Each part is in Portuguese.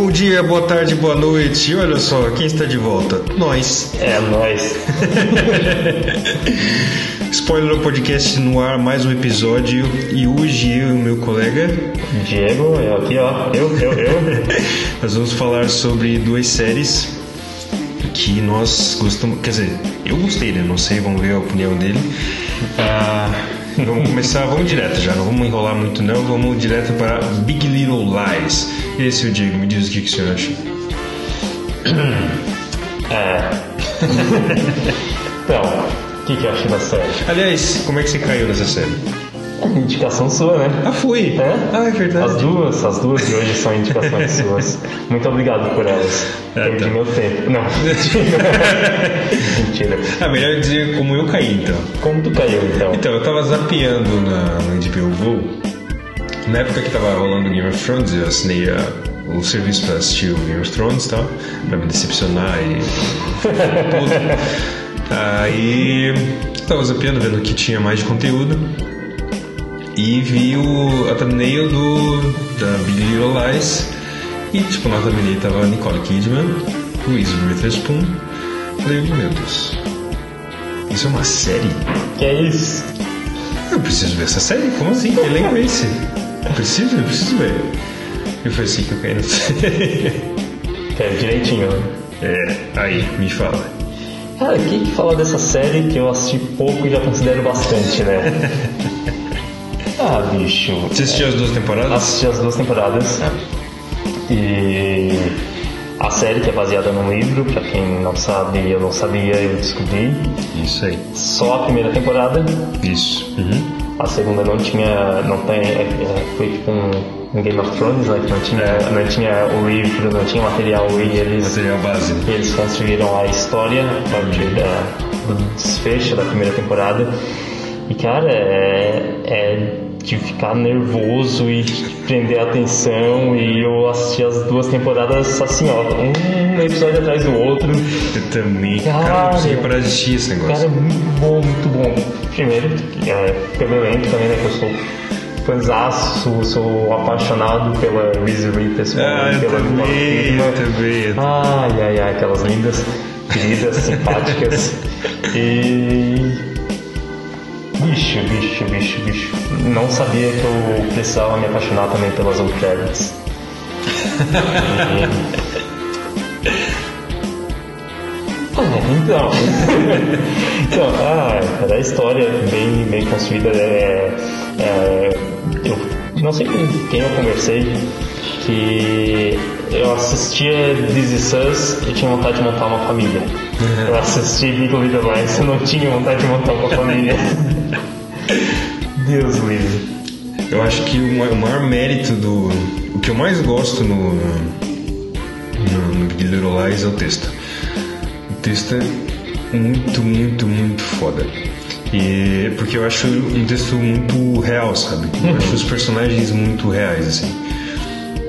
Bom dia, boa tarde, boa noite. Olha só, quem está de volta? Nós. É, nós. Spoiler Podcast no ar, mais um episódio. E hoje eu e o meu colega. Diego, eu aqui, ó. Eu, eu, eu. Nós vamos falar sobre duas séries que nós gostamos. Quer dizer, eu gostei, né? Não sei, vamos ver a opinião dele. Ah, vamos começar, vamos direto já, não vamos enrolar muito não, vamos direto para Big Little Lies. Esse é o Diego, me diz o que, que senhor acha. É. então, o que, que eu acho da série? Aliás, como é que você caiu nessa série? Indicação sua, né? Ah, foi? É? Ah, é verdade. As duas, as duas de hoje são indicações suas. Muito obrigado por elas. É, Perdi tá. meu tempo. Não. Mentira. Ah, melhor dizer como eu caí então. Como tu caiu, então? Então, eu tava zapeando na, no HBO Go. Na época que tava rolando Game of Thrones, eu assinei a- o serviço pra assistir o Game of Thrones e tal, pra me decepcionar e tudo. Aí tava zapeando, vendo que tinha mais de conteúdo. E vi o, a thumbnail do, da Big Little Lies. E tipo, na thumbnail tava Nicole Kidman, Reese Witherspoon. Falei, meu Deus, isso é uma série? Que é isso? Eu preciso ver essa série? Como assim? Que elenco é esse? Eu preciso, eu preciso ver. E foi assim que eu caí na série. É, direitinho, né? É, aí, me fala. Cara, o que, que falar dessa série que eu assisti pouco e já considero bastante, né? ah, bicho. Você assistiu as duas temporadas? Assisti as duas temporadas. E a série que é baseada num livro, pra quem não sabe, eu não sabia, eu descobri. Isso aí. Só a primeira temporada. Isso. Uhum. A segunda não tinha. não tem. é- é- foi tipo um, um Game of Thrones, né? Que não tinha, não tinha o livro, não tinha material e eles. Material base. eles construíram a história a partir da, do desfecho da primeira temporada. E cara, é, é de ficar nervoso e de prender a atenção. E eu assisti as duas temporadas assim, ó, um episódio atrás do outro. Eu também. Cara, Cara, não consegui parar de assistir esse Cara, negócio. é muito bom, muito bom. Primeiro, é, pelo elenco também, né? Que eu sou fãzaço, sou apaixonado pela Reese Witherspoon, Ah, eu pela também, Kidman. eu também. Ai, ai, ai, aquelas lindas, queridas, simpáticas. E. Bicho, bicho, bicho, bicho. Não sabia que eu precisava me apaixonar também pelas Old Rabbits. Ah, então. então, ah, a história é bem, bem construída. É, é, eu não sei com quem eu conversei que eu assistia This Is Us e tinha vontade de montar uma família. Eu assisti Big Little Lies e não tinha vontade de montar uma família. Deus livre. Eu acho que o ma- o maior mérito do. O que eu mais gosto no. No, no Big Little Lies é o texto. O texto é muito, muito, muito foda. E porque eu acho um texto muito real, sabe? Eu acho os personagens muito reais, assim.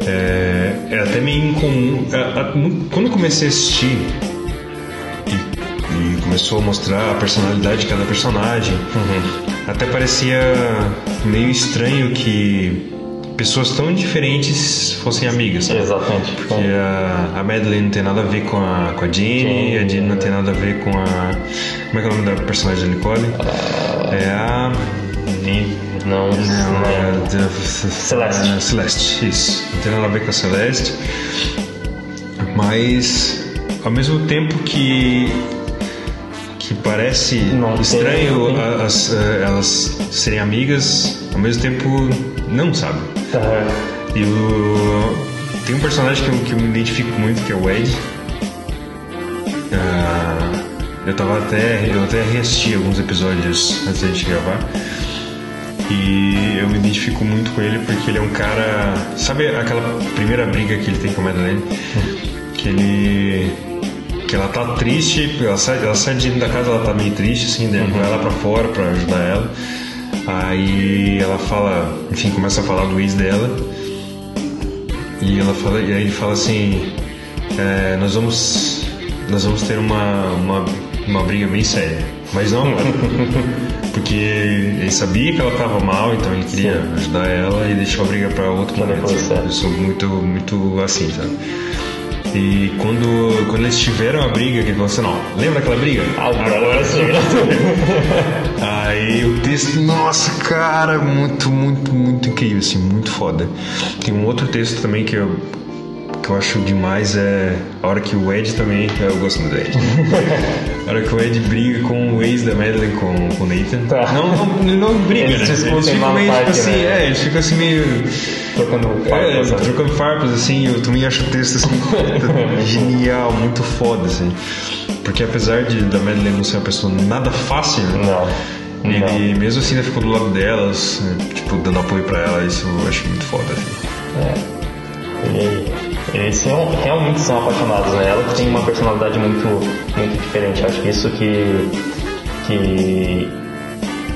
É, é até meio incomum. a- a- no- quando eu comecei a assistir começou a mostrar a personalidade de cada personagem, até parecia meio estranho que pessoas tão diferentes fossem amigas. sabe? Exatamente. Porque a, a Madeline não tem nada a ver com a, com a Jenny, Jenny, a Jenny não tem nada a ver com a. Como é que é o nome da personagem da Nicole? é a. Vive, não, Não, é não. a Celeste. a Celeste, isso. Não tem nada a ver com a Celeste. Mas ao mesmo tempo que que parece Não estranho tem. as, eh, elas serem amigas, ao mesmo tempo não, sabe? Aham. E o... tem um personagem que eu, que eu me identifico muito, que é o Ed. Ah, eu tava até. Eu até reassisti alguns episódios antes da gente gravar. E eu me identifico muito com ele porque ele é um cara. Sabe aquela primeira briga que ele tem com a Madeleine? Que ele. Que ela tá triste, ela sai, ela sai de dentro da casa, ela tá meio triste, assim, daí ele vai lá pra fora pra ajudar ela. Aí ela fala, enfim, começa a falar do ex dela. E ela fala, e aí ele fala assim, é, nós vamos nós vamos ter uma, uma, uma briga bem séria. Mas não agora. Porque ele sabia que ela estava mal, então ele queria Sim. ajudar ela e deixou a briga para outro Pra momento. é. Eu sou muito, muito assim, sabe? E quando, quando eles tiveram a briga, que assim, não, lembra aquela briga? Agora sim. Aí o texto, nossa, cara, muito, muito, muito incrível, assim, muito foda. Tem um outro texto também que eu, que eu acho demais, é a hora que o Ed também, eu gosto muito do Ed. a hora que o Ed briga com o ex da Madeline, com, com o Nathan. Tá. Não, não, ele não briga, Eles né? Eles ficam meio, tipo assim, né? é, eles ficam assim meio... Trocando É, farpas, sabe? trocando farpas, assim, eu também acho o texto assim, genial, muito foda, assim. Porque apesar de da Madeline não ser uma pessoa nada fácil, né? Não. Ele mesmo assim ainda ficou do lado delas, né, tipo, dando apoio pra ela, isso eu acho muito foda. Assim. E eles são, realmente são apaixonados, né? Ela tem uma personalidade muito, muito diferente. Acho que isso que, que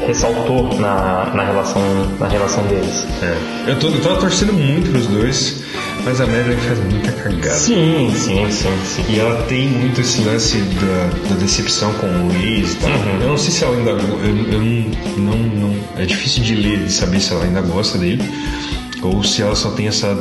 ressaltou na, na, relação, na relação deles. É. Eu, tô, eu tava torcendo muito pros dois, mas a Madeline faz muita cagada. Sim, sim, sim, sim. E ela tem muito esse lance da, da decepção com o ex e tal. Uhum. Eu não sei se ela ainda. Eu, eu não, não, não. É difícil de ler, de saber se ela ainda gosta dele. Ou se ela só tem essa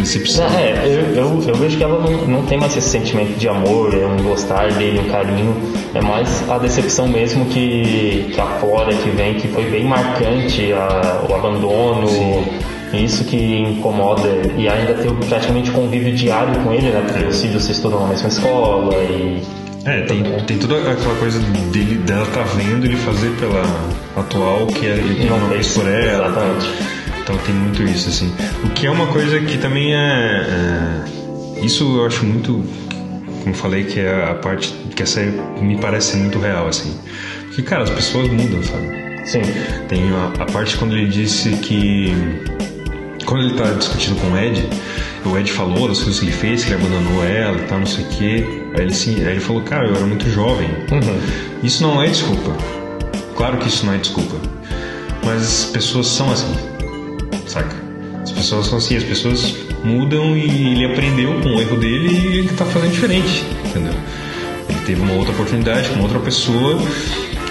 decepção. É, eu, eu, eu vejo que ela não, não tem mais esse sentimento de amor, é um gostar dele, um carinho. É mais a decepção mesmo que, que aflora, que vem, que foi bem marcante, a, o abandono. Isso que incomoda e ainda ter praticamente convívio diário com ele, né? Porque os filhos se estudam na mesma escola e. É, tem, tem toda aquela coisa dele, dela tá vendo ele fazer pela atual que é- ele não fez por ela. Exatamente. Então tem muito isso, assim. O que é uma coisa que também é. é- isso eu acho muito. Como falei, que é a parte que essa me parece muito real, assim. Porque, cara, as pessoas mudam, sabe? Sim. Tem a, a parte quando ele disse que. Quando ele tá discutindo com o Ed, o Ed falou das coisas que ele fez, que ele abandonou ela e tal, não sei o quê. Aí ele, sim, aí ele falou, cara, eu era muito jovem. Isso não é desculpa. Claro que isso não é desculpa. Mas as pessoas são assim. Saca? As pessoas são assim, as pessoas mudam e ele aprendeu com o erro dele e ele tá fazendo diferente. Entendeu? Ele teve uma outra oportunidade com outra pessoa,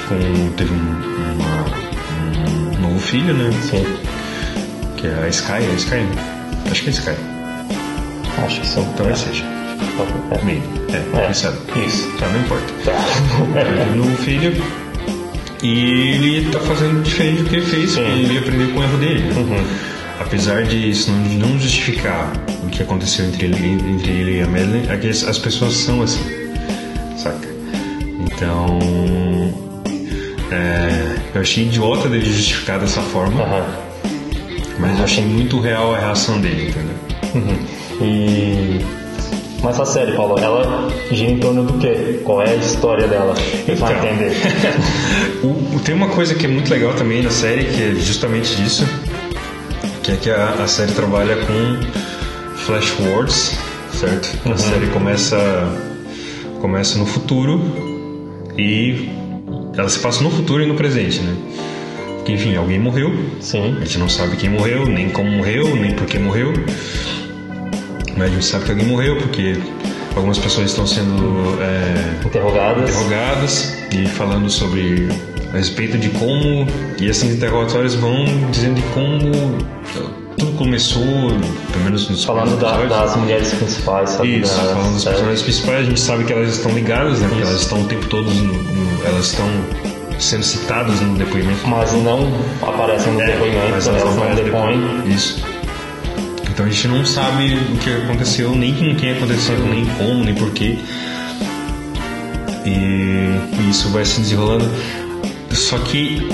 com, teve um, uma- um novo filho, né? Sim. Que é a Sky, é a Sky? Acho que é a Sky. Acho que sim. Talvez seja. É. Meio. É, É, quem sabe. isso. Tá, não importa. Tá. Ele teve um novo filho e ele tá fazendo diferente do que ele fez, ele aprendeu com o erro dele. Apesar de isso não, justificar o que aconteceu entre ele, entre ele e a Madeline, é que as as pessoas são assim, saca? Então, é, eu achei idiota dele justificar dessa forma, mas eu achei muito real a reação dele, entendeu? Uhum. E. Mas a série, Paulo, ela gira em torno do quê? Qual é a história dela? Vai Então. entender. O- o- tem uma coisa que é muito legal também na série, que é justamente disso, que é que a, a série trabalha com flash forwards, certo? A série começa, começa no futuro e ela se passa no futuro e no presente, né? Porque, enfim, alguém morreu, Sim. a gente não sabe quem morreu, nem como morreu, nem por que morreu. Mas a gente sabe que alguém morreu porque algumas pessoas estão sendo é, Interrogadas. interrogadas e falando sobre a respeito de como e esses interrogatórios vão dizendo de como tudo começou, pelo menos nos Falando da- das mulheres principais, sabe? Isso, Das- falando dos é, personagens principais, a gente sabe que elas estão ligadas, né? Porque Isso. elas estão o tempo todo, no- no- elas estão sendo citadas no depoimento. Mas não aparecem no depoimento, É, mas elas elas não não depõem. Isso. Então a gente não sabe o que aconteceu, nem com quem aconteceu, nem como, nem porquê. E isso vai se desenrolando. Só que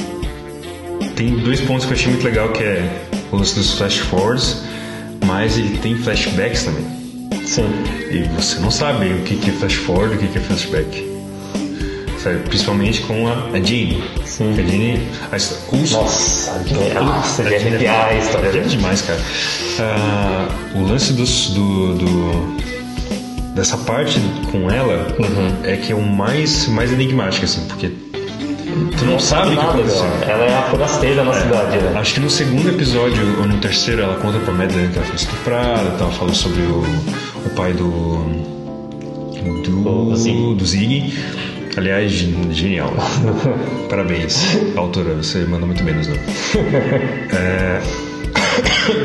tem dois pontos que eu achei muito legal, que é o lance dos flash forwards, mas ele tem flashbacks também. Sim. E você não sabe o que é flash forward e o que é flashback. Sabe? Principalmente com a, a Jane. Sim. A Jane. A, os, Nossa, de- nossa, de arrepiar a história é demais, cara. Ah, o lance dos, do, do- dessa parte com ela Uhum. é que é o mais, mais enigmático, assim, porque tu não, sabe o que nada dela. Ela é a forasteira na cidade, né? Acho que no segundo episódio, ou no terceiro, ela conta pra Madeline que ela foi estuprada e tal, fala sobre o, o pai do. do. Ziggy. do Ziggy. Aliás, gen- genial. Parabéns, autora, você mandou muito bem nos nomes. É...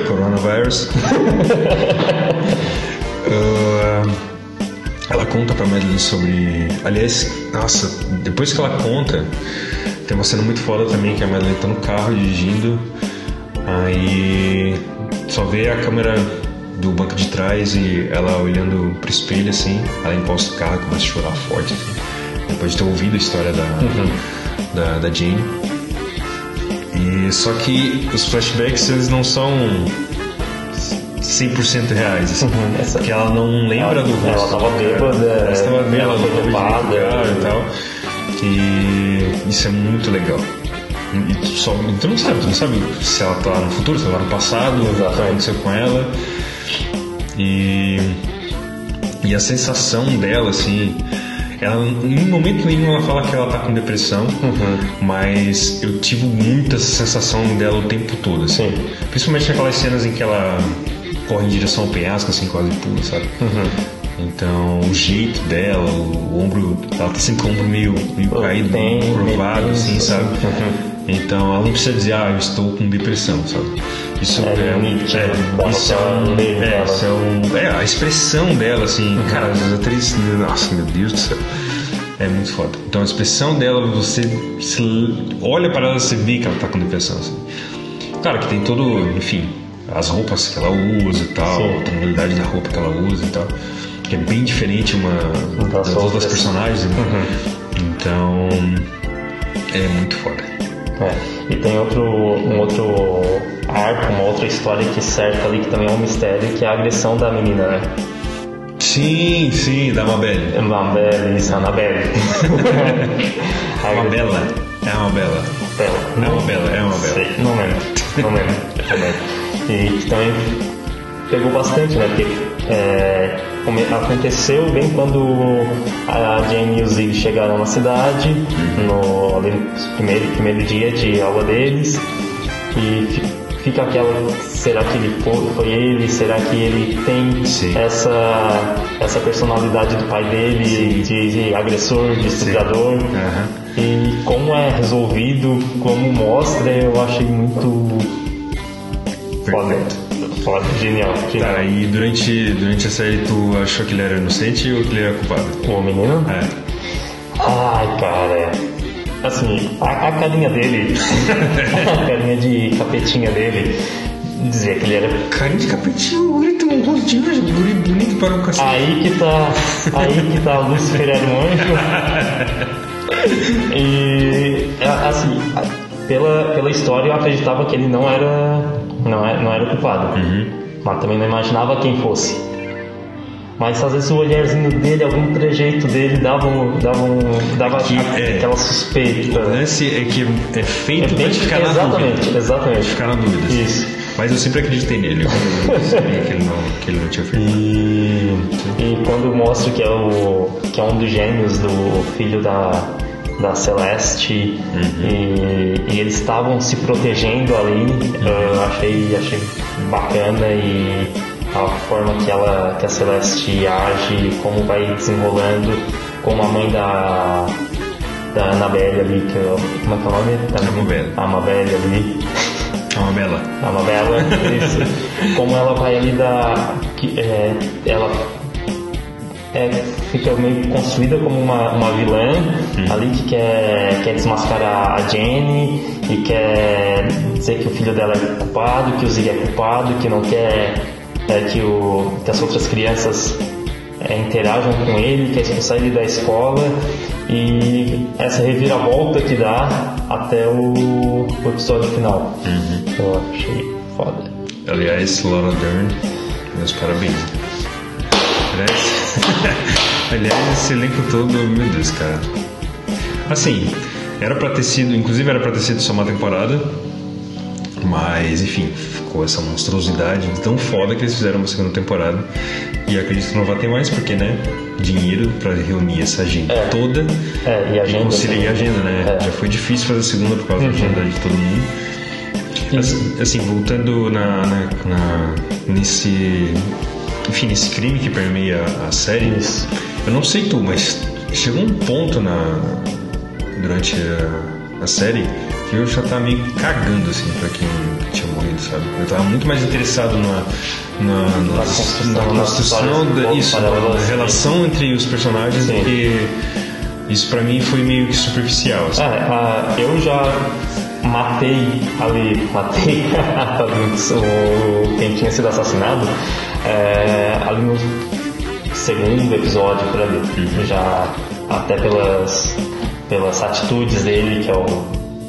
Coronavirus. Ah, ela conta pra Madeline sobre. Aliás, nossa, depois que ela conta, tem uma cena muito foda também que a Madeline tá no carro dirigindo, aí só vê a câmera do banco de trás e ela olhando pro espelho assim, ela encosta o carro e começa a chorar forte, assim, depois de ter ouvido a história da, da, da Jane. E só que os flashbacks eles não são 100% reais, assim, Essa- porque ela não lembra do rosto. Ela tava bêbada, Ela estava bêbada, ela foi levada. e tal. E isso é muito legal. E tu, só, tu não sabe, tu não sabe se ela tá no futuro, se ela tá no passado, o que aconteceu com ela. E, e a sensação dela, assim, ela, em momento nenhum ela fala que ela tá com depressão, Uhum. mas eu tive muita sensação dela o tempo todo, assim. Sim. Principalmente naquelas cenas em que ela corre em direção ao penhasco, assim, quase pula, sabe? Uhum. Então, o jeito dela, o ombro, ela tá sempre com o ombro meio, meio Pô, caído, meio curvado, assim, sabe? Uhum. Então, ela não precisa dizer, ah, eu estou com depressão, sabe? Isso É é, nítido, é, isso é, um, é, isso é um, é, a expressão dela, assim, Uhum. cara, as atrizes, nossa, meu Deus do céu. É muito foda. Então, a expressão dela, você olha para ela, você vê que ela tá com depressão, assim. Claro que tem todo, enfim, as roupas que ela usa e tal, Sim. a tonalidade da roupa que ela usa e tal, que é bem diferente uma Das das outras personagens, né? Uhum. Então, é muito foda. É, e tem outro, um outro arco, uma outra história que cerca ali, que também é um mistério, que é a agressão da menina, né? Sim, sim, da Mabelle. Annabelle, isso, Annabelle. A Uma bela. É uma bela. É uma bela, é uma bela. Não lembro. Não lembro. E que também pegou bastante, né? Porque é, aconteceu bem quando a Jane e o Zig chegaram na cidade, no primeiro, primeiro dia de aula deles, e fi- fica aquela, será que ele foi, foi ele? Será que ele tem Sim. essa, essa personalidade do pai dele, de, de agressor, de estuprador? Aham. E como é resolvido, como mostra, eu achei muito foda. Foda, genial. genial. Tá, e durante, durante a série tu achou que ele era inocente ou que ele era culpado? O menino? É. Ai, cara. Assim, a, a carinha dele, a carinha de capetinha dele, dizia que ele era. Carinha de capetinho, o guri tem um rostinho, um guri bonito para um cacete. Aí que tá. Aí que tá o Lucifer era um anjo. E a- assim, pela, pela história eu acreditava que ele não era. Não era, não era culpado. Mas também não imaginava quem fosse. Mas às vezes o olharzinho dele, algum trejeito dele dava, um, dava, um, dava Que- a- é. aquela suspeita. O lance é que é feito É pra te ficar na exatamente, dúvida. exatamente. Ficar na dúvida. Isso. Mas eu sempre acreditei nele. Eu sabia que ele não, que ele não tinha feito. E, e quando mostra que é, o, que é um dos gêmeos do filho da, da Celeste e, e eles estavam se protegendo ali, eu achei, achei bacana e a forma que, ela, que a Celeste age, como vai desenrolando, como a mãe da, da Annabelle ali, que eu, como é que é o nome? Da, Amabelle. A Amabelle ali. É uma bela. A Mabela, isso. Como ela vai ali da. que, é, ela é, fica meio construída como uma, uma vilã ali que quer, quer desmascarar a Jenny e quer dizer que o filho dela é culpado, que o Zig é culpado, que não quer é, que, o, que as outras crianças é, interajam com ele, quer expulsar ele da escola e essa reviravolta que dá até o, o episódio final. Eu achei foda. Aliás, Laura Dern, meus parabéns. Aliás, aliás, esse elenco todo, meu Deus, cara. Assim, era pra ter sido, inclusive era pra ter sido só uma temporada, mas enfim, ficou essa monstruosidade tão foda que eles fizeram uma segunda temporada. E acredito que não vai ter mais, porque, né? Dinheiro pra reunir essa gente É. toda É, e agenda. conciliar a agenda, né? É. Uhum. Já foi difícil fazer a segunda por causa da agenda de todo mundo. Assim, assim, voltando na, na- na- nesse, enfim, nesse crime que permeia a série, eu não sei tu, mas chegou um ponto na durante a, a série que eu já tava meio cagando assim pra quem tinha morrido, sabe? Eu tava muito mais interessado na, na, na, construção, na construção da, isso, relação entre os personagens Sim. do que isso pra mim foi meio que superficial. Assim. É, ah, eu já matei ali, matei o, quem tinha sido assassinado é, ali no segundo episódio por ali. Já até pelas, pelas atitudes dele, que é o.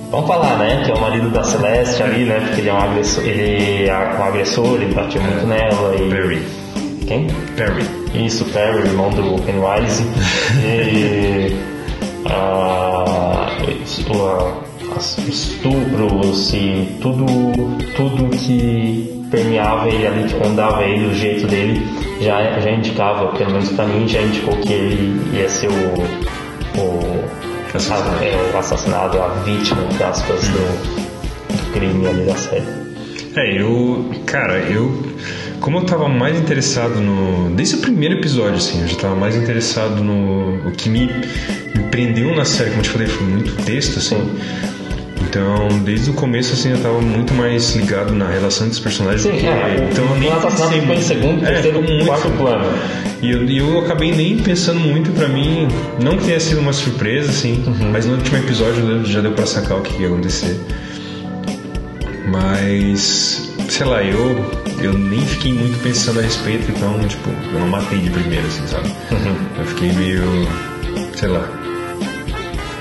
Vamos falar, né? Que é o marido da Celeste ali, né? Porque ele é um agressor, ele é um agressor, ele bateu muito nela e. Perry. Quem? Perry. Isso, Perry, irmão do Pennywise. e. as estupros e tudo, tudo que permeava ele ali, que rondava ele, o jeito dele, já, já indicava, pelo menos pra mim, já indicou que ele ia ser o. o Assassinado. a- é, o assassinado, a vítima, entre aspas, do, do crime ali da série. É, eu. Cara, eu. Como eu tava mais interessado no. Desde o primeiro episódio, assim, eu já tava mais interessado no. O que me, me prendeu na série, como eu te falei, foi muito texto, assim. Então, desde o começo, assim, eu tava muito mais ligado na relação entre os personagens. Sim, do que- é, então, eu nem assassinato pensei ficou em muito. segundo, É, terceiro, muito- quarto plano. E eu, eu acabei nem pensando muito pra mim, não que tenha sido uma surpresa, assim, Uhum. mas no último episódio já deu pra sacar o que ia acontecer. Mas, sei lá, eu, eu nem fiquei muito pensando a respeito, então, tipo, eu não matei de primeira, assim, sabe? Uhum. Eu fiquei meio, sei lá,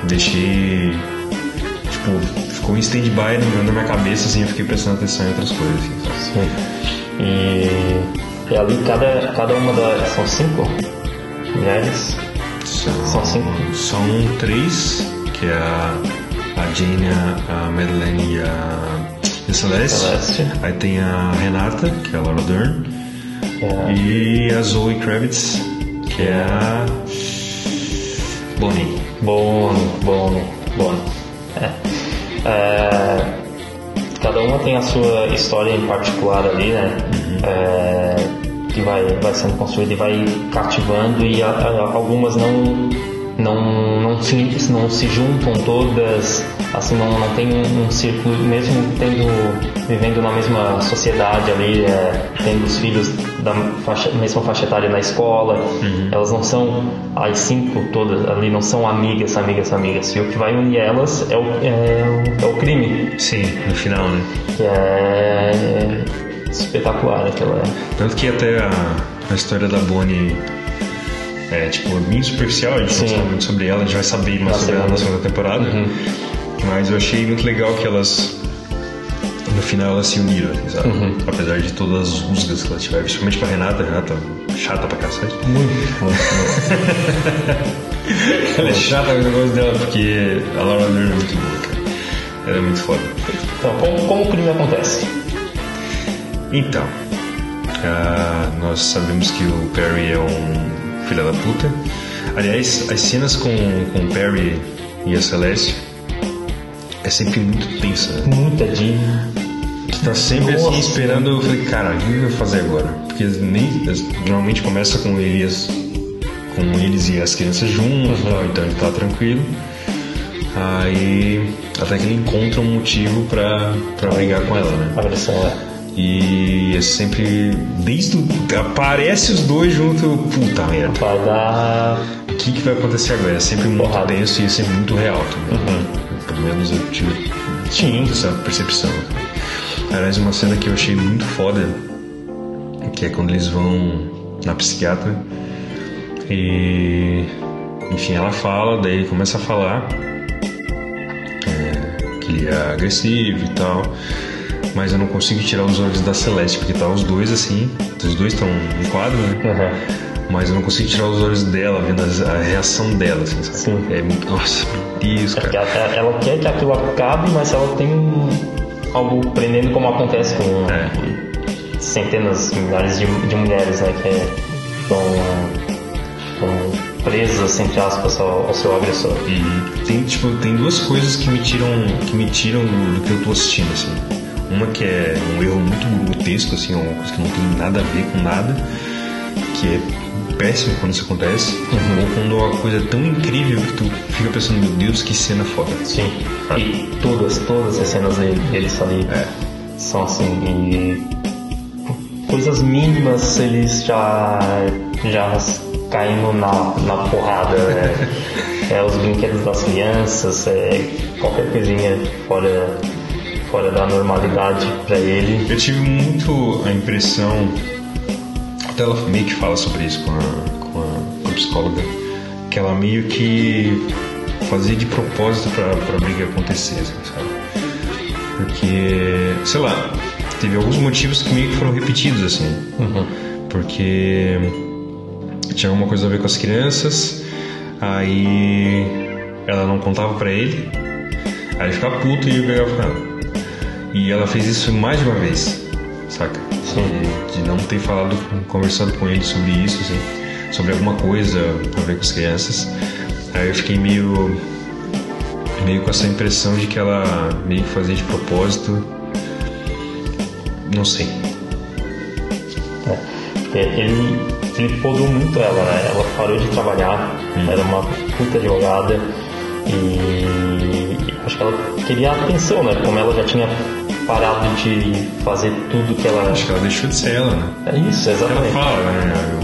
deixei, tipo, ficou em stand-by na minha cabeça, assim, eu fiquei prestando atenção em outras coisas, assim? Sim. E, e ali cada, cada uma das. São cinco mulheres. São, São cinco? São três, que é a, a Jane, a, a Madeleine e a, e a Celeste. Celeste. Aí tem a Renata, que é a Laura Dern. É, E a Zoe Kravitz, que é a Bonnie. Bono, Bono, Bono. É. É, cada uma tem a sua história em particular ali, né? É, que vai, vai sendo construída e vai cativando e a- a- algumas não não não se, não se juntam todas assim não, não tem um, um círculo mesmo tendo vivendo na mesma sociedade ali é, tendo os filhos da faixa, mesma faixa etária na escola elas não são as cinco todas ali não são amigas amigas amigas e o que vai unir elas é o, é, é o crime Sim, no final, né? que é espetacular aquela Tanto que até a, a história da Bonnie é, tipo, bem superficial, a gente Sim. não sabe muito sobre ela, a gente vai saber mais sobre ela na segunda. segunda temporada. Uhum. Mas eu achei muito legal que elas, no final, elas se uniram, sabe? Uhum. Apesar de todas as rusgas que elas tiveram, principalmente com a Renata, a Renata chata pra cacete. muito, Ela é chata com o negócio dela, porque a Laura Dern é muito boa, cara. Ela é muito foda. Então, como, como o crime acontece? Então, ah, nós sabemos que o Perry é um filho da puta. Aliás, as cenas com, com o Perry e a Celeste é sempre muito tensa. né? Muita de Que tá sempre assim Nossa. esperando. Eu falei, cara, o que eu vou fazer agora? Porque nem, normalmente começa com eles, com eles e as crianças juntos, tal, então ele tá tranquilo. Aí até que ele encontra um motivo pra, pra brigar com ela, né? agressão, é. E é sempre. Desde o. Aparece os dois junto. Puta merda. Vai dar. O que, que vai acontecer agora? É sempre muito Porrada. tenso e é sempre muito real também. Pelo menos eu tive Sim. essa percepção. Aliás, uma cena que eu achei muito foda, que é quando eles vão na psiquiatra e enfim, ela fala, daí ele começa a falar é, que ele é agressivo e tal, mas eu não consigo tirar os olhos da Celeste, porque tá os dois assim, os dois estão em quadro, né? Uhum. Mas eu não consigo tirar os olhos dela, vendo a reação dela, assim, sabe? Sim. É muito. Nossa, meu Deus, Porque cara. ela, ela quer que aquilo acabe, mas ela tem um- algo prendendo como acontece com É. centenas, milhares de, de mulheres, né? Que estão, estão presas, entre aspas, ao, ao seu agressor. Uhum. Tem, tipo, tem duas coisas que me tiram, que me tiram do, que eu tô assistindo, assim. Uma que é um erro muito grotesco, assim, uma coisa que não tem nada a ver com nada, que é péssimo quando isso acontece, ou quando é uma coisa tão incrível que tu fica pensando, meu Deus, que cena foda. Sim. E todas, todas as cenas dele, deles ali É. são assim. E coisas mínimas eles já, já caindo na, na porrada. É, é os brinquedos das crianças, é qualquer coisinha fora, fora da normalidade pra ele. Eu tive muito a impressão, até ela meio que fala sobre isso com a, com a, com a psicóloga, que ela meio que fazia de propósito pra, pra briga acontecer, assim, sabe? Porque, sei lá, teve alguns motivos que meio que foram repetidos, assim. Porque tinha alguma coisa a ver com as crianças, aí ela não contava pra ele, aí ele ficava puto e ele pegava com ela. E ela fez isso mais de uma vez, saca? De, de não ter falado, conversado com ele sobre isso, assim, sobre alguma coisa a ver com as crianças. Aí eu fiquei meio. meio com essa impressão de que ela meio que fazia de propósito. Não sei. É, porque ele, ele podou muito ela, né? Ela parou de trabalhar, era uma puta advogada e acho que ela queria atenção, né? Como ela já tinha parado de fazer tudo que ela. Acho que ela deixou de ser ela, né? É isso, Ela exatamente. fala, né?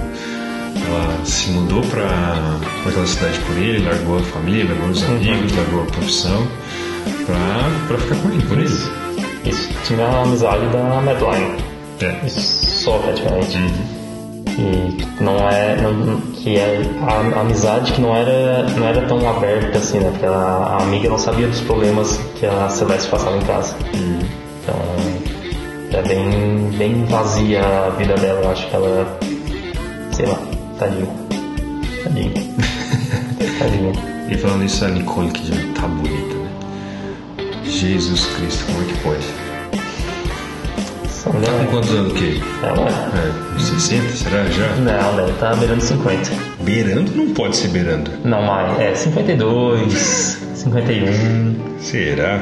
Ela se mudou pra, pra aquela cidade por ele, largou a família, largou os amigos, largou a profissão pra, pra ficar com ele, por ele. Isso tinha a amizade da Madeline. É. Isso só praticamente. E não é. Não, que é a, a amizade que não era, não era tão aberta assim, né? Porque a, a amiga não sabia dos problemas que a Celeste passava em casa. Então é bem, bem vazia a vida dela. Eu acho que ela. Sei lá, tadinho. Tadinho. tadinho. E falando isso, a Nicole que já tá bonita, né? Jesus Cristo, como é que pode? Tá com quantos anos que? Ela, É, 60, será já? não, deve estar beirando 50. Beirando não pode ser beirando. Não, mais. É 52, 51. Será?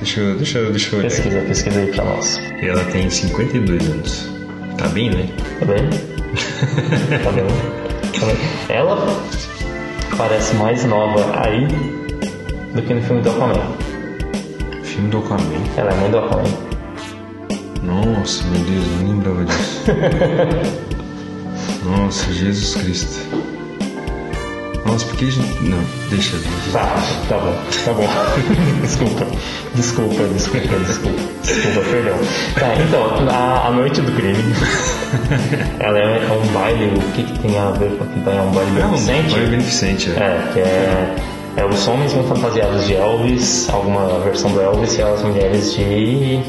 Deixa eu, deixa eu, deixa eu olhar. Pesquisa, pesquisa aí pra nós. E ela tem 52 anos. Tá bem, né? Tá bem? tá bem? Tá bem. Ela parece mais nova aí do que no filme do Aquaman. Filme do Aquaman. Ela é mãe do Aquaman. Nossa, meu Deus, eu nem lembrava disso. Nossa, Jesus Cristo. Nossa, por que a gente. Não, deixa. Tá, tá bom, tá bom. desculpa, desculpa, desculpa, desculpa, desculpa, perdão. Tá, então, a, a noite do crime. Ela é, é um baile, o que, que tem a ver com aquilo? É um baile É um beneficente? baile beneficente, é. É, que é, é os homens vão fantasiados de Elvis, alguma versão do Elvis, e as mulheres de.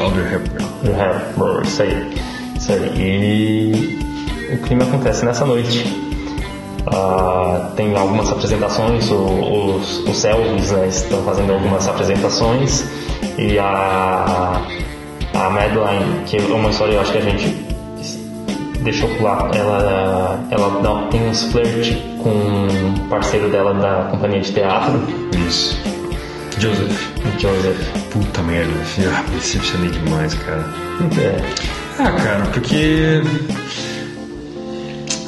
Audrey Hepburn. É, isso aí. Isso aí. E o crime acontece nessa noite. Ah, tem algumas apresentações, os, os Elvis né, estão fazendo algumas apresentações e a, a Madeline, que é uma história eu acho que a gente deixou pular, ela, ela dá- tem uns flirt com um parceiro dela da companhia de teatro, Isso. Joseph. Joseph. Puta merda, filho. Ah, me decepcionei demais, cara. É, Ah, cara, porque.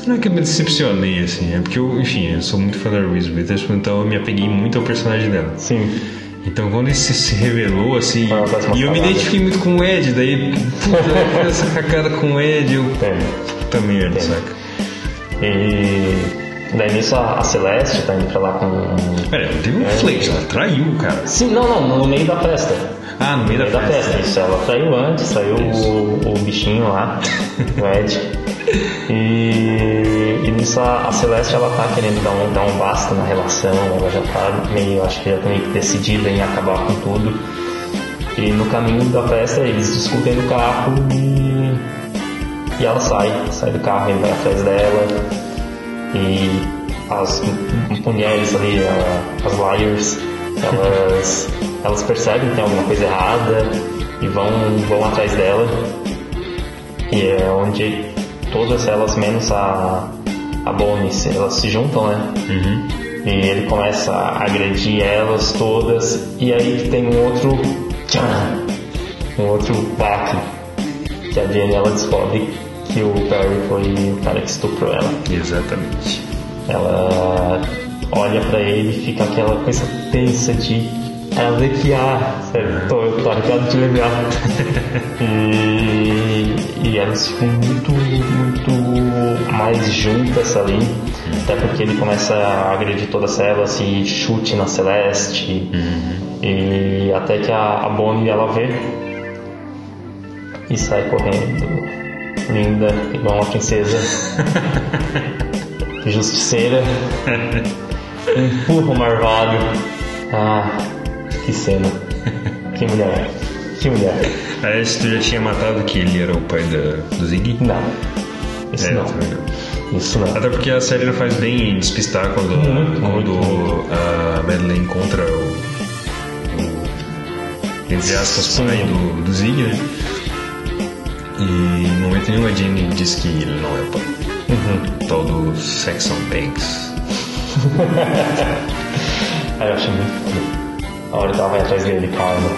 Não é que eu me decepcionei, assim, é porque eu, enfim, eu sou muito fã da Reese Witherspoon, então eu me apeguei muito ao personagem dela. sim. Então quando isso se revelou, assim, e eu me identifiquei muito com o Ed, daí, puta, eu essa cacada com o Ed, eu. Tem. Puta merda, saca? E daí nisso a, a Celeste tá indo pra lá com. Pera, teve um É. flerte, ela traiu o cara. Sim, não, não, no meio da festa. Ah, no meio No da, meio da festa. festa, isso. Ela traiu antes, traiu o, o bichinho lá, o Ed. E, e nisso a, a Celeste ela tá querendo dar um, dar um basta na relação, ela já tá meio, acho que já tá meio decidida em acabar com tudo. E no caminho da festa eles discutem no carro e, e ela sai, sai do carro, ele vai atrás dela. E as mulheres ali, as liars, elas, elas percebem que tem alguma coisa errada e vão, vão atrás dela. E é onde todas elas, menos a, a Bonnie, elas se juntam, né? E ele começa a agredir elas todas. E aí que tem um outro. tchan, Um outro baque. Que a Jenny ela descobre que o Barry foi o cara que estuprou ela. Exatamente. Ela olha pra ele e fica aquela coisa tensa de arrepiar, sério, tô, eu tô arrepiado de lembrar. e, e elas ficam muito, muito mais juntas ali, até porque ele começa a agredir todas elas e chute na Celeste, e até que a, a Bonnie ela vê e sai correndo, linda, igual uma princesa, justiceira, empurra o marvado. Ah, que cena. Que mulher. Que mulher. Aliás, tu já tinha matado que ele era o pai da, do Ziggy? Não. Isso É, não. Isso não. Até porque a série não faz bem em despistar quando, Muito, quando muito, a Madeleine encontra o, o entre aspas, pai do, do Zig, né? E em momento nenhum a Jenny diz que ele não é o pai. Uhum. Tal do Saxon Banks. Aí eu achei muito foda. A hora que ela vai atrás dele, calma.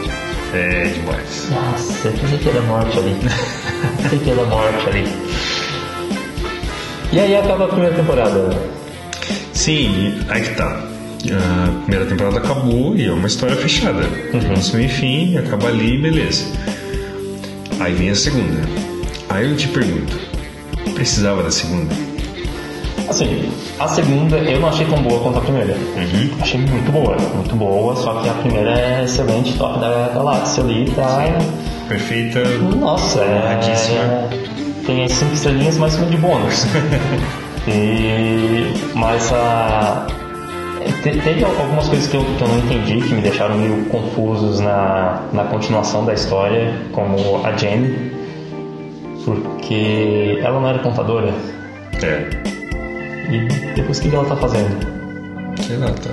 É demais. Nossa, eu pensei que era morte ali. pensei que era morte ali. E aí acaba a primeira temporada. Sim, aí que tá. A primeira temporada acabou e é uma história fechada. Começo, meio e fim, acaba ali, beleza. Aí vem a segunda. Aí eu te pergunto, precisava da segunda? Assim, a segunda eu não achei tão boa quanto a primeira. Achei muito boa, muito boa, só que a primeira é excelente, top da galáxia ali, tá? Perfeita. Nossa, é, tem as cinco estrelinhas mais uma de bônus. e, mas a, te- teve algumas coisas que eu, que eu não entendi, que me deixaram meio confusos na, na continuação da história, como a Jenny, porque ela não era contadora. É. E depois o que ela tá fazendo? Sei lá, tá.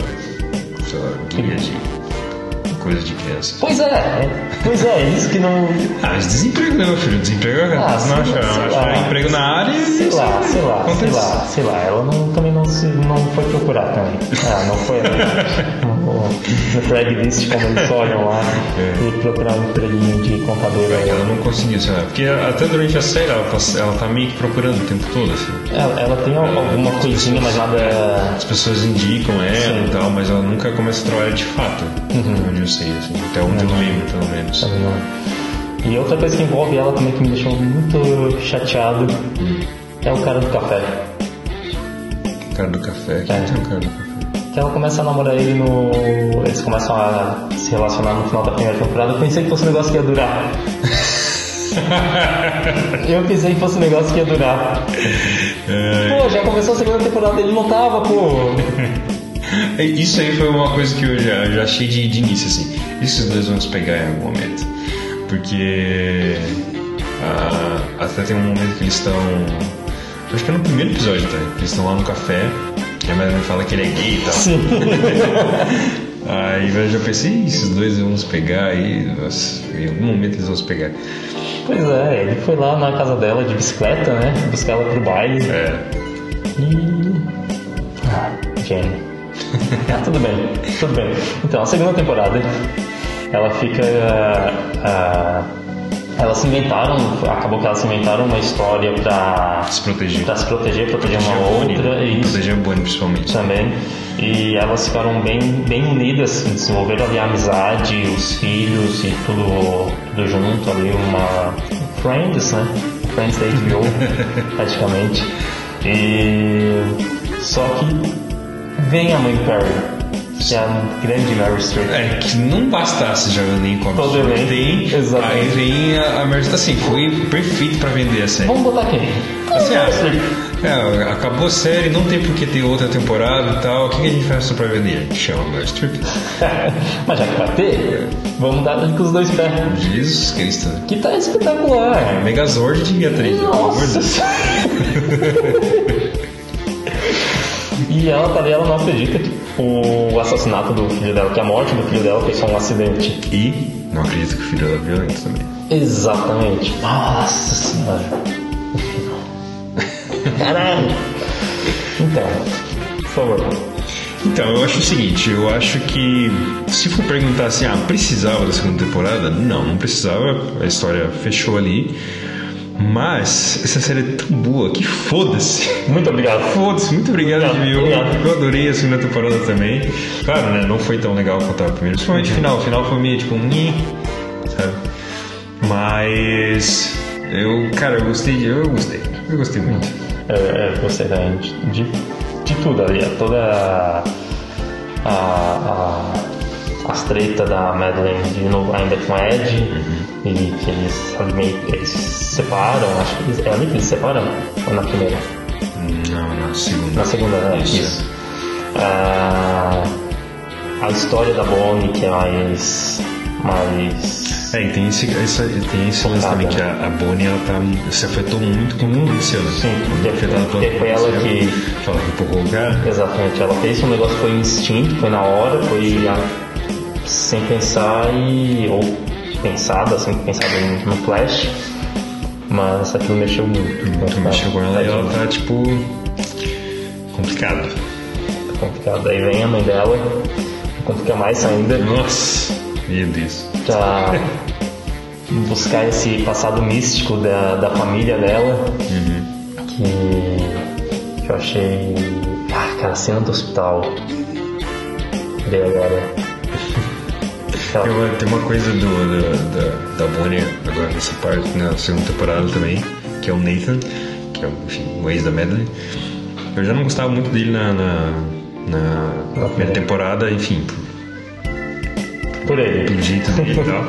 Sei lá, de coisa de criança. Pois é, é, pois é, isso que não. Ah, mas desemprego, né, meu filho? Desemprego é Ah, não sei acha, lá, não sei acha lá. emprego na área e Sei lá, sei lá, sei lá, sei lá. Ela não, também não, se, não foi procurar também. Ah, não foi no, no Craigslist, como eles olham lá, É. e procurar um empreguinho de contadora. Ela não conseguiu, sei lá. Porque até durante a série ela tá, ela tá meio que procurando o tempo todo, assim. Ela, ela tem alguma coisinha, mas nada. As pessoas indicam ela Sim. Uhum. e tal, mas ela nunca começa a trabalhar de fato. Eu sei, assim. Até onde eu lembro, pelo menos. sabe, não. E outra coisa que envolve ela também que me deixou muito chateado é o cara do café. Cara do café. Quem É. tem o cara do café? Que ela começa a namorar ele no. Eles começam a se relacionar no final da primeira temporada. Eu pensei que fosse um negócio que ia durar. Eu pensei que fosse um negócio que ia durar. É, Pô, já começou a segunda temporada, ele não tava, pô. Isso aí foi uma coisa que eu já, já achei de, de início, assim. Dois vão se pegar em algum momento. Porque. ah, até tem um momento que eles estão. Acho que é no primeiro episódio, tá? Eles estão lá no café. E a Madeline fala que ele é gay e tal. Sim. Aí eu já pensei, "Ih, esses dois vão se pegar aí. nossa, em algum momento eles vão se pegar. Pois é, ele foi lá na casa dela de bicicleta, né? Buscar ela pro baile. É. E. Ah, Jenny. ah, tudo bem, tudo bem. Então, a segunda temporada, ela fica. ah, elas se inventaram, acabou que elas se inventaram uma história pra, Se proteger. pra se proteger, proteger uma Proteger a Bonnie, outra, e Proteger a Bonnie, principalmente. também. E elas ficaram bem, bem unidas, desenvolveram ali a amizade, os filhos e tudo, tudo junto ali, uma Friends, né? Friends da HBO, praticamente. E só que vem a mãe do Perry, que é a grande Mary Streep. É, que não bastasse já o elenco Todo elenco, tem, exatamente. aí vem a, a Meryl assim, foi perfeito pra vender a série. Vamos botar quem? Assim, Meryl ah, Streep. é, acabou a série, não tem por que ter outra temporada e tal, o que, que a gente faz só pra vender? Chama a Meryl Streep. Mas já que vai ter, vamos dar com os dois pés. Jesus Cristo. Que tá espetacular. Megazord de atriz, pelo amor de Nossa! Deus. e ela tá ali, ela não acredita que o assassinato do filho dela, que a morte do filho dela foi só um acidente. E não acredito que o filho dela é violento também. Exatamente. Nossa senhora. Caralho. Então, por favor. Então, eu acho o seguinte, eu acho que se for perguntar assim, ah, precisava da segunda temporada? Não, não precisava, a história fechou ali. Mas essa série é tão boa que foda-se. Muito obrigado. Foda-se, muito obrigado, Obrigado, Jimmy. Eu, obrigado. eu adorei a segunda temporada também. Claro, né? Não foi tão legal quanto a primeira. Principalmente o final. O final foi meio tipo, sabe? Mas eu, cara, eu gostei, de- eu gostei. Eu gostei muito. É, é, gostei também de, de, tudo ali, toda a, a, a, as tretas da Madeline de novo, ainda com a Ed, e que eles meio eles se separam, acho que eles, é ali que eles se separam, ou na primeira? Não, na segunda. Na segunda, né? Isso. Isso. Ah, a história da Bonnie, que é mais. mais. É, e tem esse, essa, tem esse lance também que a, a Bonnie ela tá, se afetou muito com o né? Sim, porque- foi ela que- Ela que empurrou o cara. Exatamente, ela fez um negócio que foi instinto, foi na hora, foi a- sem pensar e. ou pensada, sem pensar em- no flash. Mas aquilo mexeu muito. Muito mexeu com ela e ela tá, tipo, complicado. Tá complicado. Aí vem a mãe dela, complica mais ainda. Nossa, meu Deus. pra buscar esse passado místico da, da família dela que, que eu achei ah, cara, a cena do hospital Ver agora Tem uma, tem uma coisa do, do- da, da Bonnie agora nessa parte, na segunda temporada também, que é o Nathan, que é enfim, o ex da Madeline. Eu já não gostava muito dele na, na, na primeira temporada, enfim, por, por ele pelo jeito dele e tal.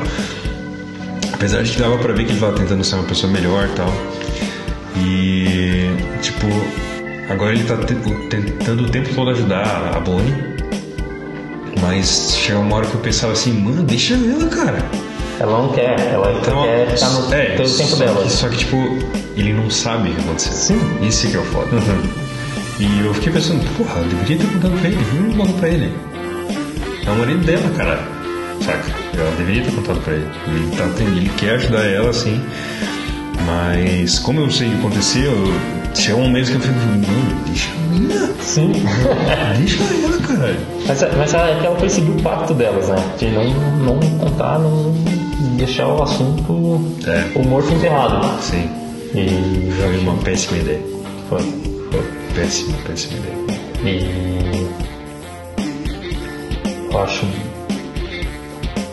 Apesar de que dava pra ver que ele tava tentando ser uma pessoa melhor e tal. E, tipo, agora ele tá te- tentando o tempo todo ajudar a Bonnie. Mas chega uma hora que eu pensava assim, mano, deixa ela, cara. ela não quer ela Então, quer ficar no é, todo o tempo dela Que, só que, tipo, ele não sabe o que aconteceu. Sim. Uhum. Isso que é o foda. E eu fiquei pensando, porra, eu deveria ter contado pra ele. Não contou pra ele. É o marido dela, cara. Saca? Ela deveria ter contado pra ele. Ele, tá, ele quer ajudar ela, sim. Mas, como eu sei o que aconteceu, chegou um momento que eu fico, não, deixa a menina. sim Deixa ela, caralho. mas, mas é que ela foi seguir o pacto delas né de não, não contar não deixar o assunto É. o morto enterrado Sim. e Foi uma péssima ideia. foi, foi. Péssima, péssima ideia. E eu acho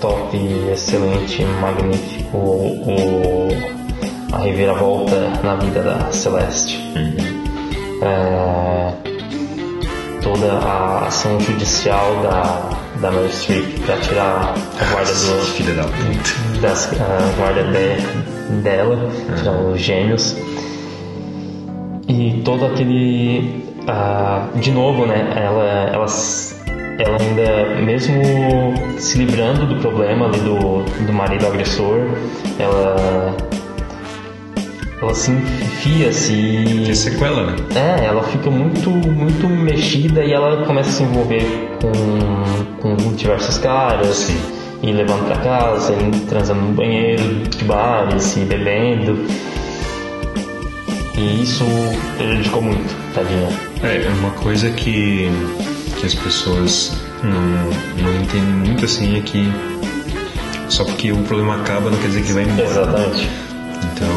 top, excelente, magnífico o, a reviravolta na vida da Celeste. É, toda a ação judicial da, da Meryl Streep para tirar a guarda do, Filha da puta. das, a guarda de- dela, tirar os gêmeos. E todo aquele. ah, de novo, né? Ela, ela, ela ainda, mesmo se livrando do problema ali do, do marido agressor, ela. Ela se enfia, se. Que sequela, né? É, ela fica muito, muito mexida e ela começa a se envolver com, com diversos caras. Sim. E levando pra casa, e transando no banheiro de bares e bebendo. E isso prejudicou muito, tadinha. É, uma coisa que, que as pessoas não, não entendem muito assim é que só porque o problema acaba não quer dizer que vai embora. Exatamente. Então,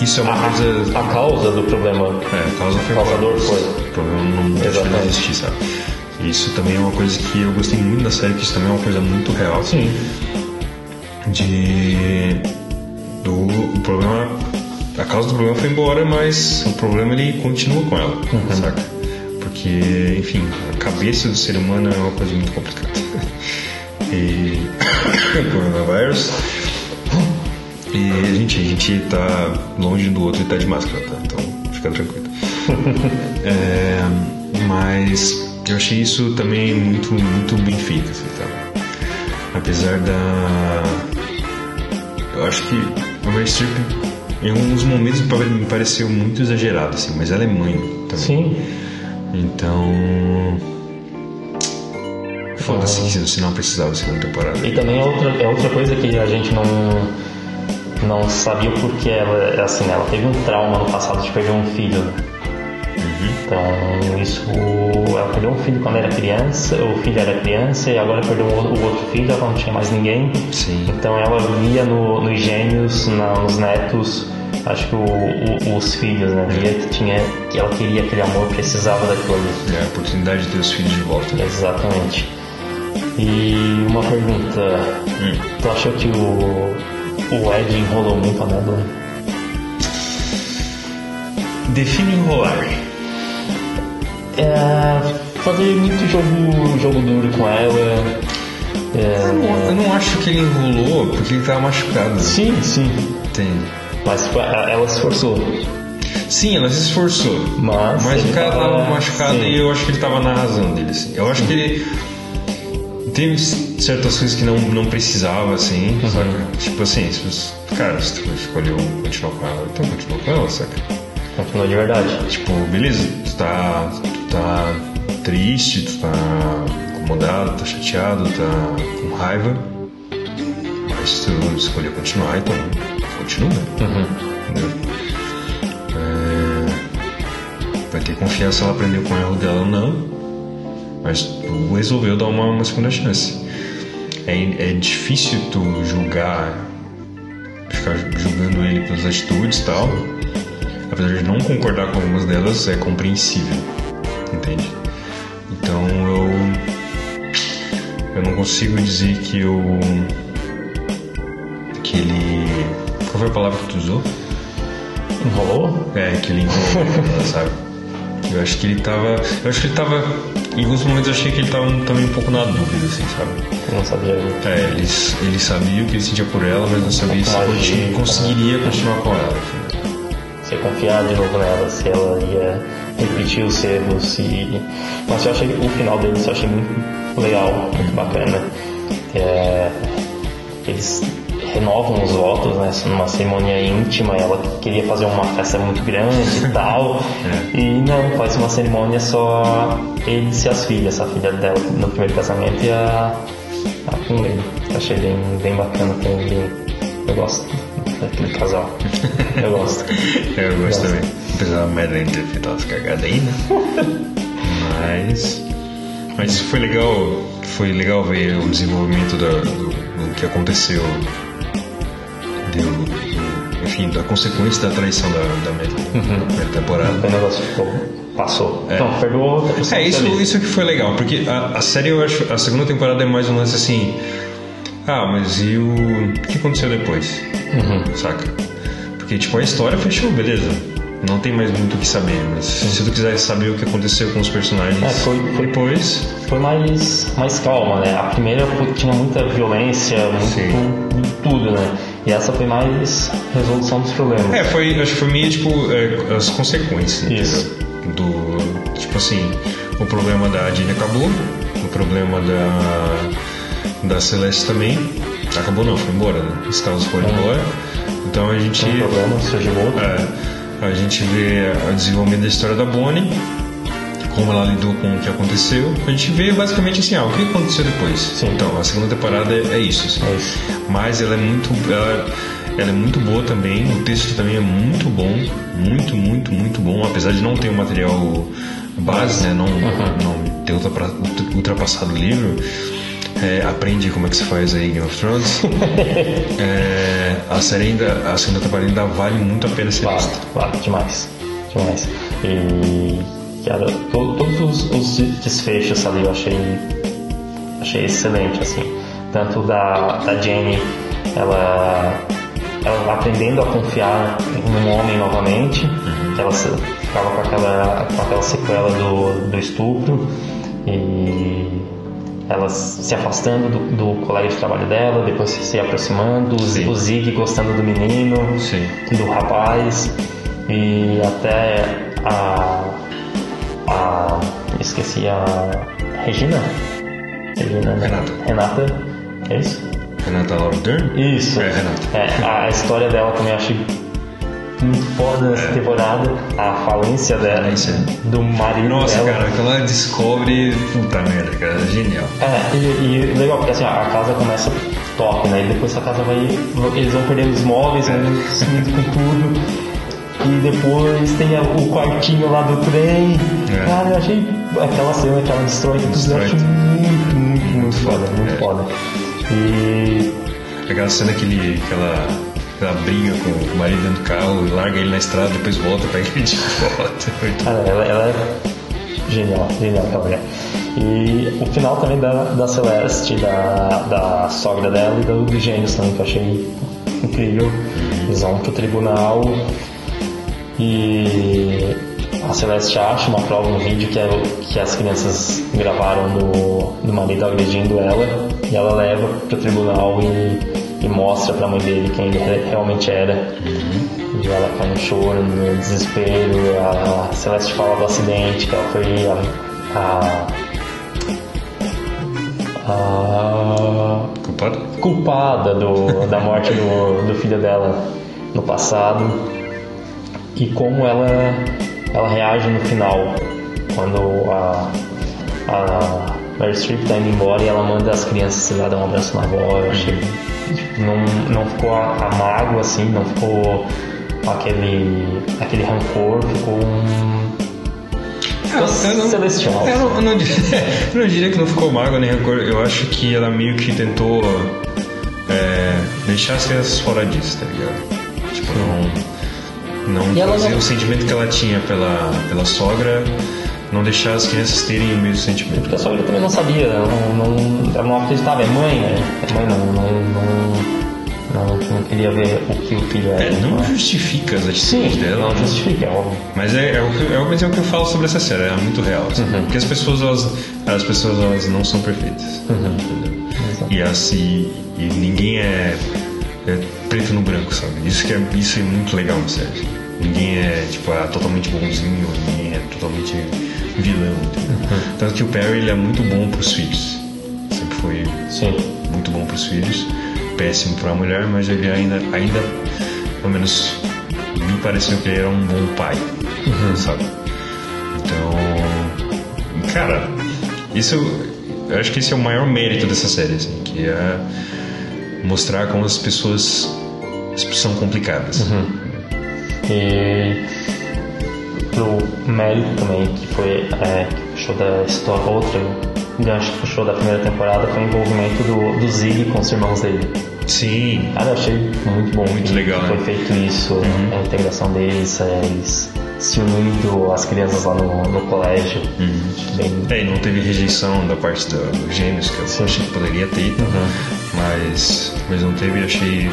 isso é uma A, coisa. a causa do problema. É, a causa foi O causador foi. O problema não Exatamente. existir, sabe? Isso também é uma coisa que eu gostei muito da série, que isso também é uma coisa muito real. Sim. de do o problema a causa do problema foi embora mas o problema ele continua com ela saca porque enfim a cabeça do ser humano é uma coisa muito complicada e coronavírus e a gente a gente tá longe do outro e tá de máscara tá? então fica tranquilo É, mas eu achei isso também muito muito bem feito assim, tá? apesar da eu acho que a Streep em alguns momentos me pareceu muito exagerado assim mas ela é mãe também Sim. então foda-se que se não precisava da segunda temporada E também é outra, é outra coisa que a gente não, não sabia o porquê ela, assim, ela teve um trauma no passado de perder um filho. né? Então, isso. Ela perdeu um filho quando era criança, o filho era criança, e agora perdeu o outro filho, ela não tinha mais ninguém. Sim. Então, ela via no, nos gêmeos, na- nos netos, acho que o- o- os filhos, né? Via que, tinha, que ela queria aquele amor, precisava daquilo ali. É a oportunidade de ter os filhos de volta. né? Exatamente. E uma pergunta: tu achou que o, o Ed enrolou muito a Nebula? Define enrolar. É, fazer muito jogo, jogo duro com ela. Eu não, É, eu não acho que ele enrolou porque ele tava machucado. sim, sim. Entende? Mas ela se esforçou. Sim, ela se esforçou. Mas Mas o cara tava- tava machucado sim. e eu acho que ele tava na razão dele, assim. Eu acho que ele. Teve certas coisas que não, não precisava, assim, Uhum. saca? Tipo assim, se você, cara, se tu escolheu continuar com ela, então continua com ela, saca? Continua de verdade. Tipo, beleza, tu tá, tu tá triste, tu tá incomodado, tá chateado, tá com raiva, mas se tu escolheu continuar, então continua, entendeu? É, vai ter confiança ela aprendeu com o erro dela ou não, mas resolveu dar uma, uma segunda chance. É, é difícil tu julgar, ficar julgando ele pelas atitudes e tal, apesar de não concordar com algumas delas, é compreensível, entende? Então eu eu não consigo dizer que eu que ele qual foi a palavra que tu usou? Enrolou? É, que ele enrolou, sabe? Eu acho que ele tava. Eu acho que ele tava. Em alguns momentos eu achei que ele tava também um pouco na dúvida, assim, sabe? Não sabia. É, ele, ele sabia o que ele sentia por ela, mas não sabia se continu- conseguiria continuar com ela. assim. Você confiar de novo nela, se ela ia repetir os erros e. Mas eu achei o final deles eu achei muito legal, muito bacana. É, Eles renovam os votos, né? Numa cerimônia íntima, ela queria fazer uma festa muito grande e tal. E não, faz uma cerimônia só eles e as filhas, a filha dela no primeiro casamento e a, a com ele. Achei bem, bem bacana também. bem- Eu gosto daquele casal. Eu gosto. É, eu gosto também. Apesar da Madeline ter feito umas cagadas aí, né? Mas. Mas foi legal. Foi legal ver o desenvolvimento da- do, do que aconteceu. Enfim, da consequência da traição da, da Madeline na primeira temporada. O negócio ficou. Passou. Então, perdoou. eu sou É, isso, isso que foi legal, porque a, a série eu acho. A segunda temporada é mais um lance assim. Ah, mas e o. O que aconteceu depois? Saca? Porque, tipo, a história fechou, beleza. Não tem mais muito o que saber, mas se tu quiser saber o que aconteceu com os personagens É, foi- foi- depois. Foi mais, mais calma, né? A primeira tinha muita violência, Sim. muito tudo, né? E essa foi mais resolução dos problemas. É, foi, acho que foi meio tipo é, as consequências. Isso. Do. Tipo assim, o problema da Jean acabou, o problema da. da Celeste também. Acabou não, foi embora, né? Os casos foram embora. Então a gente. Tem um problema, surgiu outro. É, a gente vê o desenvolvimento da história da Bonnie, como ela lidou com o que aconteceu. A gente vê basicamente assim, ah, o que aconteceu depois. Sim. Então, a segunda temporada é, é isso. assim. É isso. Mas ela é muito. Ela, ela é muito boa também, o texto também é muito bom, muito, muito, muito bom, apesar de não ter o material base, né? Não, não ter ultrapassado o livro. É, aprende como é que se faz aí Game of Thrones. É, a série ainda, a segunda temporada ainda vale muito a pena ser Claro, vista. claro, demais. Demais. E, cara, to- todos os, os desfechos ali eu achei, achei excelente, assim. Tanto da, da Jenny, ela, ela aprendendo a confiar num homem novamente, ela se- ficava com aquela, com aquela sequela do, do estupro e ela se afastando do, do colega de trabalho dela, depois se aproximando, o Sim. o Zig gostando do menino, Sim. do rapaz e até a, a esqueci a Regina Regina né? Renata. Renata é isso Renata Laura Dern? isso É, Renata. É, a, história dela também eu achei muito foda nessa temporada a falência dela Falência. do marido Nossa, dela cara, aquela descobre. Puta merda, cara, genial. É, e, e legal, porque assim, a casa começa top, né? E depois a casa vai. Eles vão perdendo os móveis, vão sumindo com tudo. E depois tem o quartinho lá do trem. É. Cara, eu achei aquela cena que ela destrói tudo. Eu acho muito, muito, muito foda, muito É. foda. E Aquela cena que, ele, que ela, ela briga com o marido dentro do carro, larga ele na estrada, depois volta, pega ele de volta. Cara, ela, ela é genial, genial aquela mulher. E o final também da, da Celeste, da, da sogra dela e do, do Gênios também, que eu achei incrível. Eles vão pro tribunal e a Celeste acha uma prova no vídeo que, é, o- que as crianças gravaram do, do marido agredindo ela e ela leva pro tribunal e, e mostra pra mãe dele quem ele re- realmente era. E ela cai no choro, no desespero. A Celeste fala do acidente, que ela foi a. a, a culpado? culpada do, da morte do, do filho dela no passado e como ela, ela reage no final quando a, a Mary Streep tá indo embora e ela manda as crianças lá dar um abraço na avó. Eu achei tipo, não, não ficou a, a mágoa assim, não ficou aquele, aquele rancor, ficou um. Eu não- celestial. Eu não, eu não diria, eu não diria que não ficou mágoa nem rancor. Eu acho que ela meio que tentou é, deixar as crianças fora disso, tá ligado? Tipo, não, não E fazer não- o sentimento que ela tinha pela, pela sogra, não deixar as crianças terem o mesmo sentimento. Porque a sogra também não sabia, ela não, não, ela não acreditava, é mãe, né? É mãe não, não, não, não, queria ver o que o filho era. É, não justifica as Sim, atitudes dela, não justifica, é óbvio. Mas é, é, o que, é, mas é o que eu falo sobre essa série, é muito real. assim. Uhum. Porque as pessoas, elas, as pessoas elas não são perfeitas. entendeu? Exato. E assim, e ninguém é, é preto no branco, sabe? Isso, que é, isso é muito legal na série. Ninguém é tipo ah, totalmente bonzinho, ninguém é totalmente vilão, entendeu? Uhum. Tanto que o Perry ele é muito bom pros filhos. Sempre foi Sim. muito bom pros filhos, péssimo pra mulher, mas ele ainda, ainda pelo menos me pareceu que ele era um bom pai, sabe? Então, cara, isso, eu acho que esse é o maior mérito dessa série, assim, que é mostrar como as pessoas são complicadas. E pro mérito também, que foi é, que puxou da história, outra gancho que puxou da primeira temporada foi o envolvimento do, do Zig com os irmãos dele. Sim, Cara, eu achei muito bom Muito que legal, foi né? feito isso, a integração deles, é, eles se unindo as crianças lá no, no colégio. Bem, É, e não teve rejeição da parte do- dos gêmeos, que eu Sim. achei que poderia ter, mas, mas não teve, achei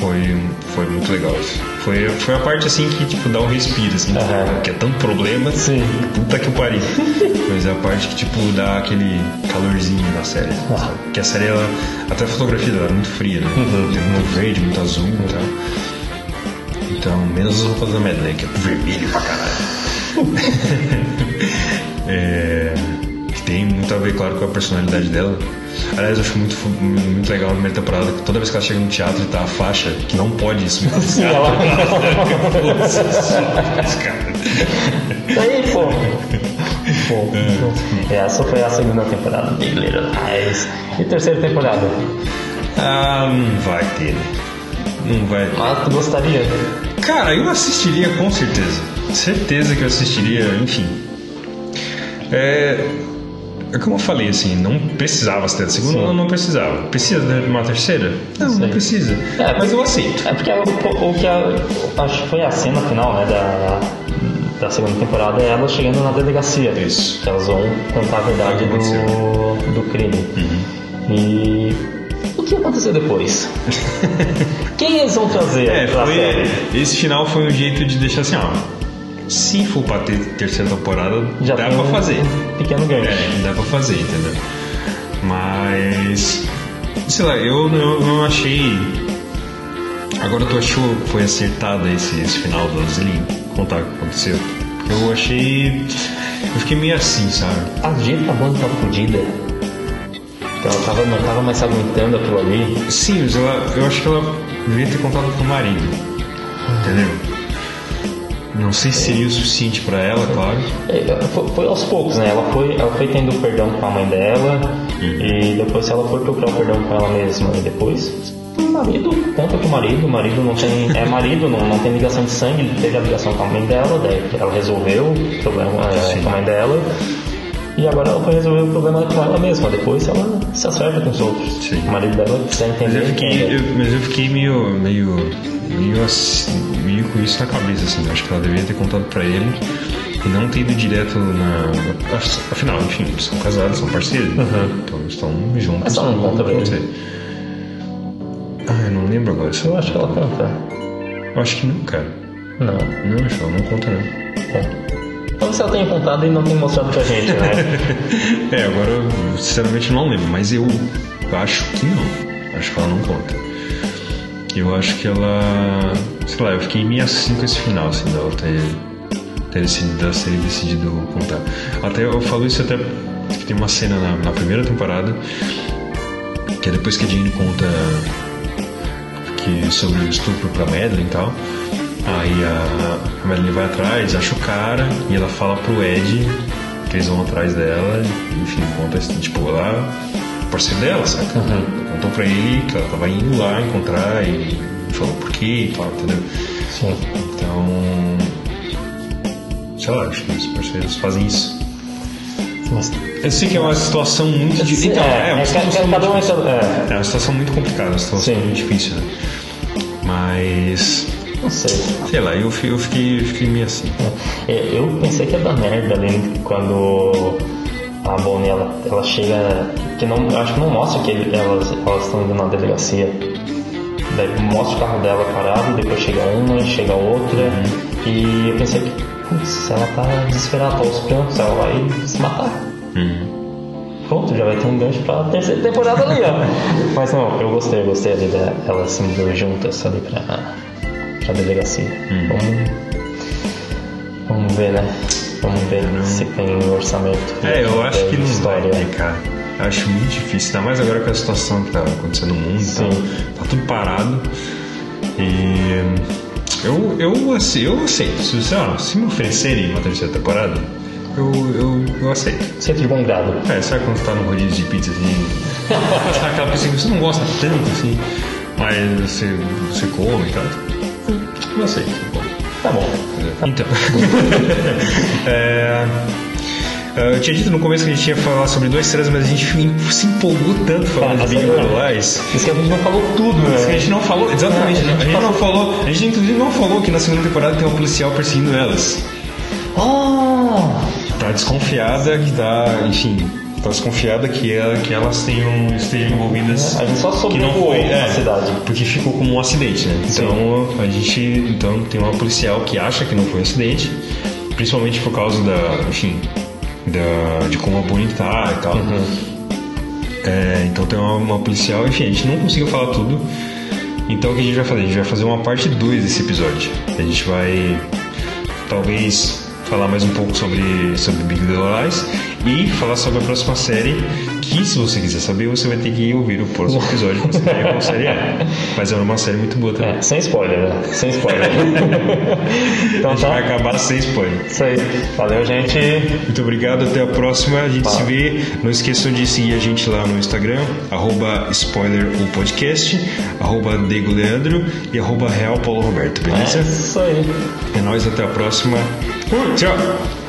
foi, foi muito legal. isso. Foi, foi a parte assim que tipo, dá um respiro, assim, Aham. que é tanto problema, Sim. puta que pariu. mas é a parte que tipo, dá aquele calorzinho na série. Sabe? Que a série, ela, até a fotografia dela é muito fria, né? Uhum. Tem muito verde, muito azul e tal. Então, menos as roupas da né? Que é vermelho pra caralho. É, que tem muito a ver, claro, com a personalidade dela. Aliás, eu acho muito, muito legal na primeira temporada que toda vez que ela chega no teatro e tá a faixa, que não pode isso no teatro. cara. Aí, pô. Pô, Essa foi a segunda temporada de Little Lies. E terceira temporada? Ah, não vai ter. né? Não vai ter. Ah, tu gostaria? Cara, eu assistiria com certeza. Certeza que eu assistiria, enfim. É. É como eu falei, assim, não precisava ter a segunda, Sim. não, não precisava. Precisa de uma terceira? Não, Sei. não precisa. É, Mas eu aceito. É porque o, o que a, acho que foi a cena final, né, da, da segunda temporada é ela chegando na delegacia. Isso. Que elas vão contar a verdade do, do crime. Uhum. E o que aconteceu depois? Quem eles vão trazer É, foi, série? esse final foi um jeito de deixar assim, ó. Se for pra ter terceira temporada, Já dá pra um fazer. pequeno gancho. É, dá pra fazer, entendeu? Mas. Sei lá, eu, não achei. Agora tu achou que foi acertado esse, esse final do Azelim? Contar o que aconteceu? Eu achei. Eu fiquei meio assim, sabe? A jeito que a banda tava fodida. Ela tava, não tava mais aguentando aquilo ali. Sim, mas ela, eu acho que ela devia ter contado com o marido. Entendeu? Não sei se seria o suficiente pra ela, claro. É, Foi, foi aos poucos, né? Ela foi, ela foi tendo perdão com a mãe dela Uhum. e depois ela foi procurar o perdão com ela mesma e depois marido conta que o marido, o marido não tem. É marido, não, não tem ligação de sangue, ele teve a ligação com a mãe dela, daí ela resolveu o problema é, com a mãe dela. E agora ela foi resolver o problema com ela mesma. Depois ela se acerta com os outros. Sim. O marido dela precisa Mas entender. eu fiquei, que- eu, mas eu fiquei meio, meio, meio, assim, meio com isso na cabeça, assim. Acho que ela deveria ter contado pra ele e não ter ido direto na. Afinal, enfim, eles são casados, são parceiros. Então eles estão juntos. Mas ela não conta pra ele? Ah, eu não lembro agora. Eu acho que ela conta. Eu acho que não, cara. Não. Não, acho que ela não conta, não. É. Talvez ela tenha contado e não tenha mostrado pra gente, né? É, agora eu sinceramente não lembro, mas eu acho que não. Acho que ela não conta. Eu acho que ela. Sei lá, eu fiquei meio assim com esse final, assim, dela ter, ter decidido, dela ter decidido contar. Até eu falo isso até que tem uma cena na, na primeira temporada, que é depois que a Jane conta que sobre o estupro pra Madeline e tal. Aí a, a Madeline vai atrás, acha o cara e ela fala pro Ed que eles vão atrás dela, enfim, conta esse- tipo lá, o parceiro dela, saca? Contou pra ele que ela tava indo lá encontrar e falou por quê e tal, entendeu? Sim. Então. Sei lá, acho que os parceiros fazem isso. Mas, Eu sei que é uma situação muito difícil. Então, é, é, uma é, situação cada um é, é, É uma situação muito complicada, uma situação Sim. muito difícil, né? Mas. não sei. Sei lá, eu, eu fiquei, eu fiquei meio assim. É, Eu pensei que ia dar merda ali quando a Bonnie ela, ela chega. Que não, acho que não mostra que ele- elas, elas estão indo na delegacia. Daí mostra o carro dela parado, depois chega uma, chega outra. E eu pensei que, putz, ela tá desesperada, tá aos prantos, ela vai se matar. Hum. Pronto, já vai ter um gancho pra terceira temporada ali, ó. Mas não, eu gostei, eu gostei ali delas se indo juntas ali pra, pra delegacia. Vamos, vamos ver, né? Vamos ver se tem orçamento. É, eu acho que não história. vai ter, cara. Eu acho muito difícil, ainda mais agora com a situação que tá acontecendo no mundo, Sim. então, tá tudo parado. E eu, eu, assim, eu aceito. Se, sei lá, se me oferecerem uma terceira temporada, eu, eu, eu aceito. Sempre de bom grado. É, sabe quando tá no rodízio de pizza assim? tá aquela pizza que você não gosta tanto assim, mas você, você come e tal. Eu aceito. Tá bom. Então. é, eu tinha dito no começo que a gente ia falar sobre duas estrelas, mas a gente se empolgou tanto falando Ah, de Big essa- Little Lies. Isso que a gente não falou tudo, que A né? gente não falou, exatamente, Ah, a a gente gente, falou- não falou, a gente inclusive não falou que na segunda temporada tem um policial perseguindo elas. Ah! Tá desconfiada que tá, enfim, tá desconfiada que, ela, que elas tenham, estejam envolvidas. A gente só que não foi, é, cidade. porque ficou como um acidente, né? Então a gente, então tem uma policial que acha que não foi um acidente, principalmente por causa da, enfim, da, de como a Bonnie tá e tal. É, então tem uma, uma policial, enfim, a gente não conseguiu falar tudo. Então o que a gente vai fazer? A gente vai fazer uma parte 2 desse episódio. A gente vai talvez falar mais um pouco sobre, sobre Big Little Lies e falar sobre a próxima série. Que se você quiser saber, você vai ter que ouvir o próximo episódio pra saber qual série é. Mas é uma série muito boa também. É, sem spoiler, né? Sem spoiler. A então gente tá. vai acabar sem spoiler. Isso aí. Valeu, gente. Muito obrigado, até a próxima. A gente se vê. Não esqueçam de seguir a gente lá no Instagram, arroba spoiler o podcast, arroba Dego Leandro e arroba Real Paulo Roberto, É beleza? isso aí. É nóis, até a próxima. Tchau!